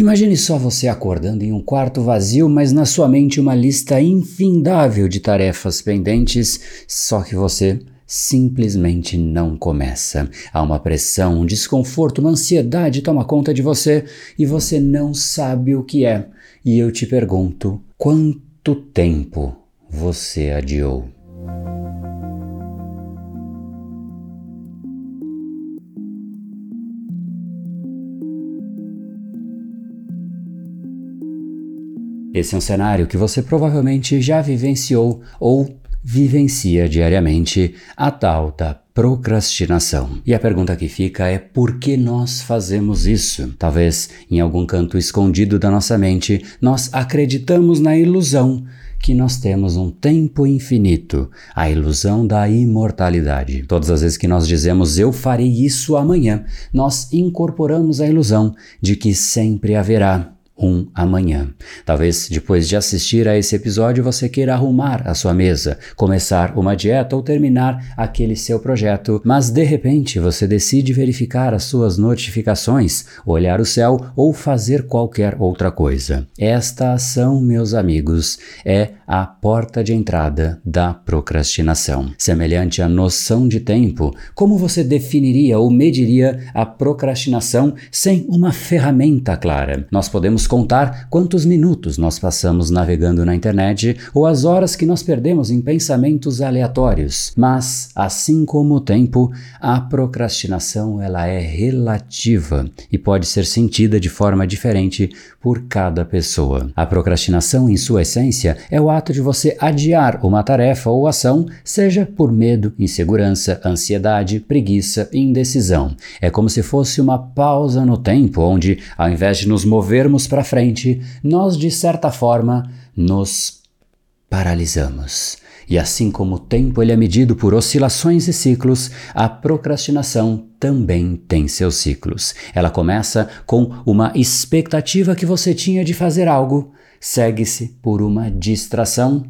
Imagine só você acordando em um quarto vazio, mas na sua mente uma lista infindável de tarefas pendentes, só que você simplesmente não começa. Há uma pressão, um desconforto, uma ansiedade toma conta de você e você não sabe o que é. E eu te pergunto: quanto tempo você adiou? Esse é um cenário que você provavelmente já vivenciou ou vivencia diariamente, a tal da procrastinação. E a pergunta que fica é por que nós fazemos isso? Talvez em algum canto escondido da nossa mente nós acreditamos na ilusão que nós temos um tempo infinito, a ilusão da imortalidade. Todas as vezes que nós dizemos eu farei isso amanhã, nós incorporamos a ilusão de que sempre haverá um amanhã. Talvez depois de assistir a esse episódio você queira arrumar a sua mesa, começar uma dieta ou terminar aquele seu projeto, mas de repente você decide verificar as suas notificações, olhar o céu ou fazer qualquer outra coisa. Esta ação, meus amigos, é a porta de entrada da procrastinação. Semelhante à noção de tempo, como você definiria ou mediria a procrastinação sem uma ferramenta clara? Nós podemos contar quantos minutos nós passamos navegando na internet ou as horas que nós perdemos em pensamentos aleatórios. Mas, assim como o tempo, a procrastinação ela é relativa e pode ser sentida de forma diferente por cada pessoa. A procrastinação, em sua essência, é o ato de você adiar uma tarefa ou ação, seja por medo, insegurança, ansiedade, preguiça indecisão. É como se fosse uma pausa no tempo, onde, ao invés de nos movermos para para frente, nós de certa forma nos paralisamos. E assim como o tempo ele é medido por oscilações e ciclos, a procrastinação também tem seus ciclos. Ela começa com uma expectativa que você tinha de fazer algo, segue-se por uma distração,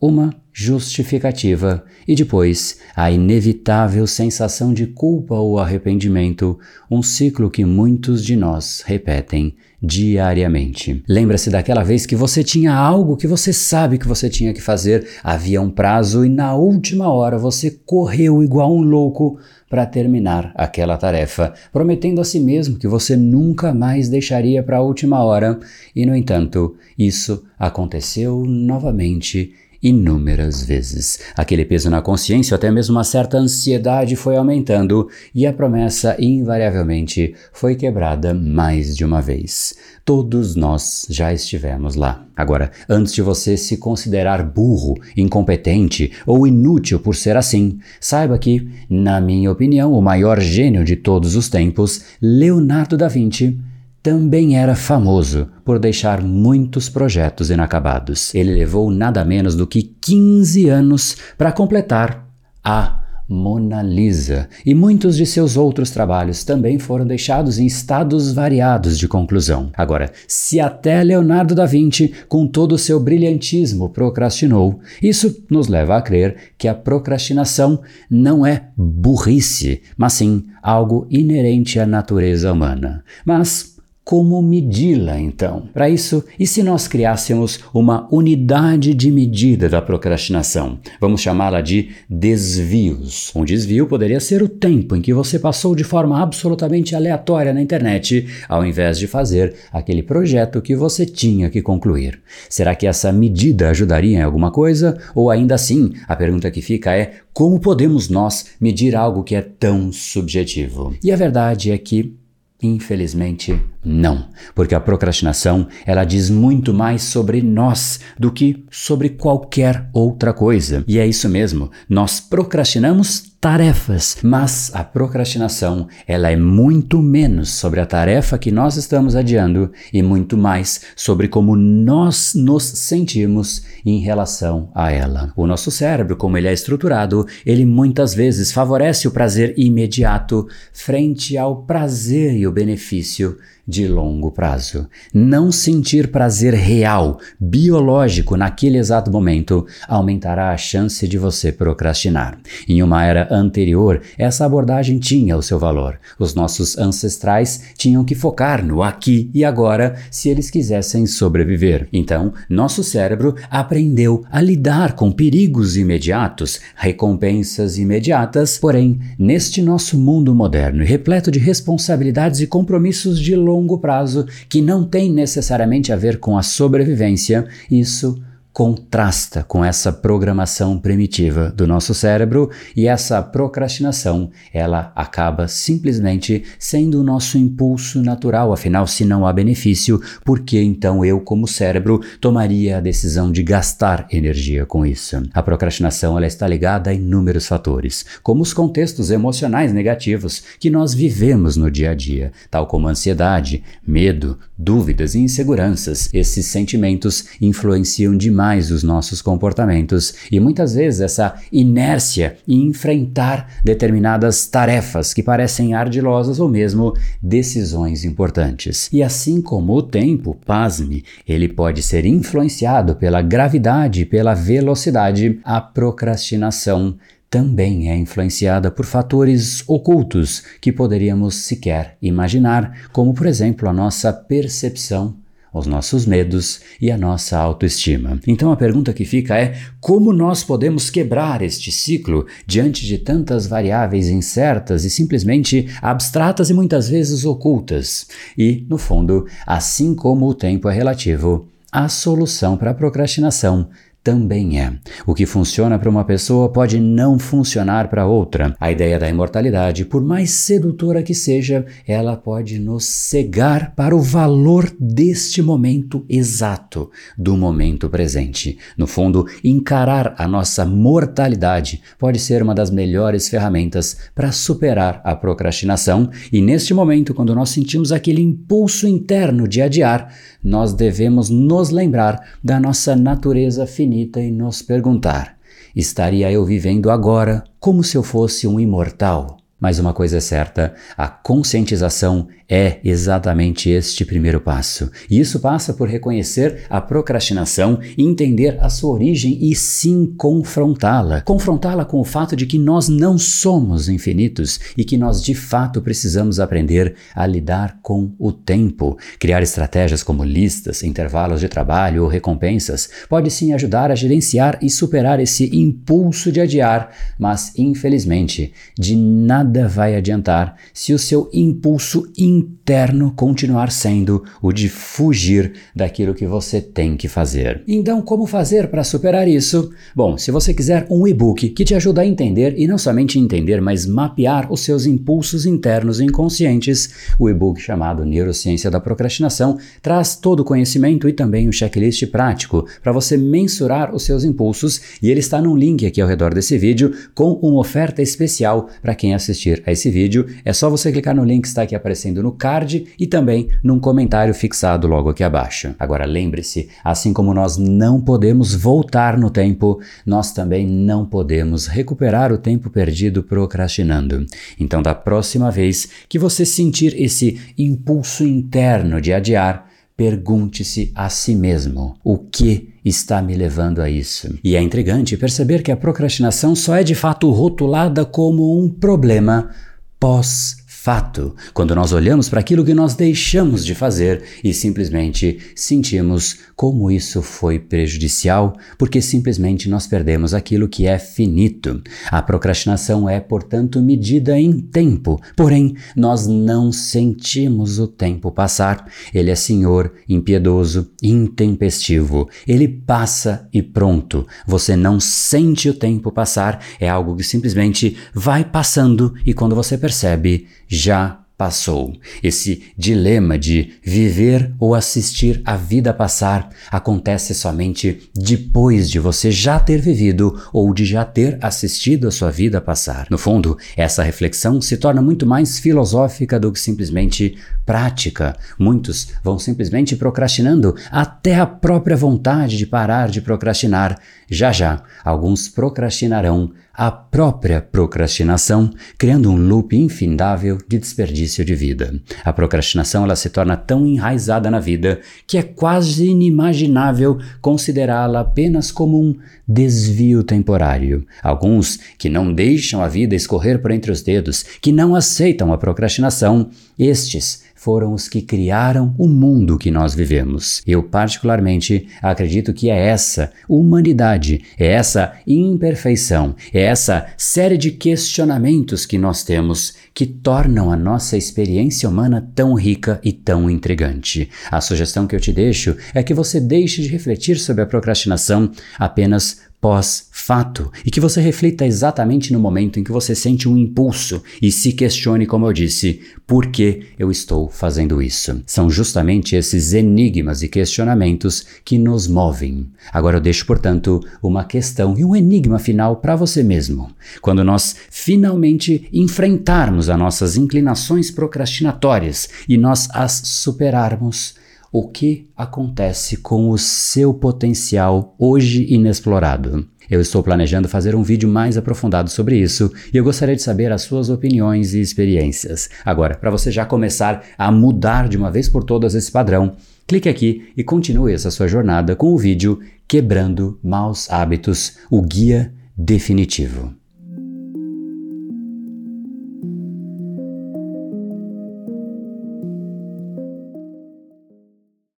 uma justificativa e depois a inevitável sensação de culpa ou arrependimento, um ciclo que muitos de nós repetem diariamente. Lembra-se daquela vez que você tinha algo que você sabe que você tinha que fazer, havia um prazo e na última hora você correu igual um louco para terminar aquela tarefa, prometendo a si mesmo que você nunca mais deixaria para a última hora, e no entanto, isso aconteceu novamente inúmeras vezes. Aquele peso na consciência, até mesmo uma certa ansiedade foi aumentando e a promessa invariavelmente foi quebrada mais de uma vez. Todos nós já estivemos lá. Agora, antes de você se considerar burro, incompetente ou inútil por ser assim, saiba que, na minha opinião, o maior gênio de todos os tempos, Leonardo da Vinci, também era famoso por deixar muitos projetos inacabados. Ele levou nada menos do que 15 anos para completar a Mona Lisa, e muitos de seus outros trabalhos também foram deixados em estados variados de conclusão. Agora, se até Leonardo da Vinci, com todo o seu brilhantismo, procrastinou, isso nos leva a crer que a procrastinação não é burrice, mas sim algo inerente à natureza humana. Mas como medi-la então? Para isso, e se nós criássemos uma unidade de medida da procrastinação? Vamos chamá-la de desvios. Um desvio poderia ser o tempo em que você passou de forma absolutamente aleatória na internet, ao invés de fazer aquele projeto que você tinha que concluir. Será que essa medida ajudaria em alguma coisa? Ou ainda assim, a pergunta que fica é: como podemos nós medir algo que é tão subjetivo? E a verdade é que Infelizmente, não, porque a procrastinação ela diz muito mais sobre nós do que sobre qualquer outra coisa. E é isso mesmo, nós procrastinamos tarefas, mas a procrastinação, ela é muito menos sobre a tarefa que nós estamos adiando e muito mais sobre como nós nos sentimos em relação a ela. O nosso cérebro, como ele é estruturado, ele muitas vezes favorece o prazer imediato frente ao prazer e o benefício de longo prazo. Não sentir prazer real, biológico naquele exato momento aumentará a chance de você procrastinar. Em uma era anterior, essa abordagem tinha o seu valor. Os nossos ancestrais tinham que focar no aqui e agora se eles quisessem sobreviver. Então, nosso cérebro aprendeu a lidar com perigos imediatos, recompensas imediatas, porém, neste nosso mundo moderno repleto de responsabilidades e compromissos de longo prazo que não têm necessariamente a ver com a sobrevivência, isso contrasta com essa programação primitiva do nosso cérebro e essa procrastinação, ela acaba simplesmente sendo o nosso impulso natural, afinal, se não há benefício, por que então eu, como cérebro, tomaria a decisão de gastar energia com isso? A procrastinação ela está ligada a inúmeros fatores, como os contextos emocionais negativos que nós vivemos no dia a dia, tal como ansiedade, medo, dúvidas e inseguranças. Esses sentimentos influenciam demais mais os nossos comportamentos e muitas vezes essa inércia em enfrentar determinadas tarefas que parecem ardilosas ou mesmo decisões importantes. E assim como o tempo, pasme, ele pode ser influenciado pela gravidade pela velocidade, a procrastinação também é influenciada por fatores ocultos que poderíamos sequer imaginar, como por exemplo a nossa percepção os nossos medos e a nossa autoestima. Então a pergunta que fica é: como nós podemos quebrar este ciclo diante de tantas variáveis incertas e simplesmente abstratas e muitas vezes ocultas? E, no fundo, assim como o tempo é relativo, a solução para a procrastinação também é. O que funciona para uma pessoa pode não funcionar para outra. A ideia da imortalidade, por mais sedutora que seja, ela pode nos cegar para o valor deste momento exato, do momento presente. No fundo, encarar a nossa mortalidade pode ser uma das melhores ferramentas para superar a procrastinação, e neste momento, quando nós sentimos aquele impulso interno de adiar, nós devemos nos lembrar da nossa natureza finita e nos perguntar: estaria eu vivendo agora como se eu fosse um imortal? Mas uma coisa é certa: a conscientização é exatamente este primeiro passo. E isso passa por reconhecer a procrastinação, entender a sua origem e sim confrontá-la. Confrontá-la com o fato de que nós não somos infinitos e que nós de fato precisamos aprender a lidar com o tempo. Criar estratégias como listas, intervalos de trabalho ou recompensas pode sim ajudar a gerenciar e superar esse impulso de adiar, mas infelizmente de nada vai adiantar se o seu impulso interno continuar sendo o de fugir daquilo que você tem que fazer. Então, como fazer para superar isso? Bom, se você quiser um e-book que te ajuda a entender e não somente entender, mas mapear os seus impulsos internos inconscientes, o e-book chamado Neurociência da Procrastinação traz todo o conhecimento e também um checklist prático para você mensurar os seus impulsos e ele está num link aqui ao redor desse vídeo com uma oferta especial para quem assistir a esse vídeo. É só você clicar no link que está aqui aparecendo no card e também num comentário fixado logo aqui abaixo. Agora lembre-se, assim como nós não podemos voltar no tempo, nós também não podemos recuperar o tempo perdido procrastinando. Então, da próxima vez que você sentir esse impulso interno de adiar, pergunte-se a si mesmo: o que está me levando a isso? E é intrigante perceber que a procrastinação só é de fato rotulada como um problema pós fato, quando nós olhamos para aquilo que nós deixamos de fazer e simplesmente sentimos como isso foi prejudicial, porque simplesmente nós perdemos aquilo que é finito. A procrastinação é, portanto, medida em tempo, porém nós não sentimos o tempo passar. Ele é senhor, impiedoso, intempestivo. Ele passa e pronto. Você não sente o tempo passar, é algo que simplesmente vai passando e quando você percebe, já passou. Esse dilema de viver ou assistir a vida passar acontece somente depois de você já ter vivido ou de já ter assistido a sua vida passar. No fundo, essa reflexão se torna muito mais filosófica do que simplesmente prática. Muitos vão simplesmente procrastinando até a própria vontade de parar de procrastinar. Já já, alguns procrastinarão a própria procrastinação, criando um loop infindável de desperdício de vida. A procrastinação ela se torna tão enraizada na vida que é quase inimaginável considerá-la apenas como um desvio temporário. Alguns que não deixam a vida escorrer por entre os dedos, que não aceitam a procrastinação, estes foram os que criaram o mundo que nós vivemos. Eu, particularmente, acredito que é essa humanidade, é essa imperfeição, é essa série de questionamentos que nós temos que tornam a nossa experiência humana tão rica e tão intrigante. A sugestão que eu te deixo é que você deixe de refletir sobre a procrastinação apenas pós-fato e que você reflita exatamente no momento em que você sente um impulso e se questione, como eu disse, por que eu estou fazendo isso. São justamente esses enigmas e questionamentos que nos movem. Agora eu deixo, portanto, uma questão e um enigma final para você mesmo. Quando nós finalmente enfrentarmos as nossas inclinações procrastinatórias e nós as superarmos, o que acontece com o seu potencial hoje inexplorado. Eu estou planejando fazer um vídeo mais aprofundado sobre isso e eu gostaria de saber as suas opiniões e experiências. Agora, para você já começar a mudar de uma vez por todas esse padrão, clique aqui e continue essa sua jornada com o vídeo Quebrando Maus Hábitos, o Guia Definitivo.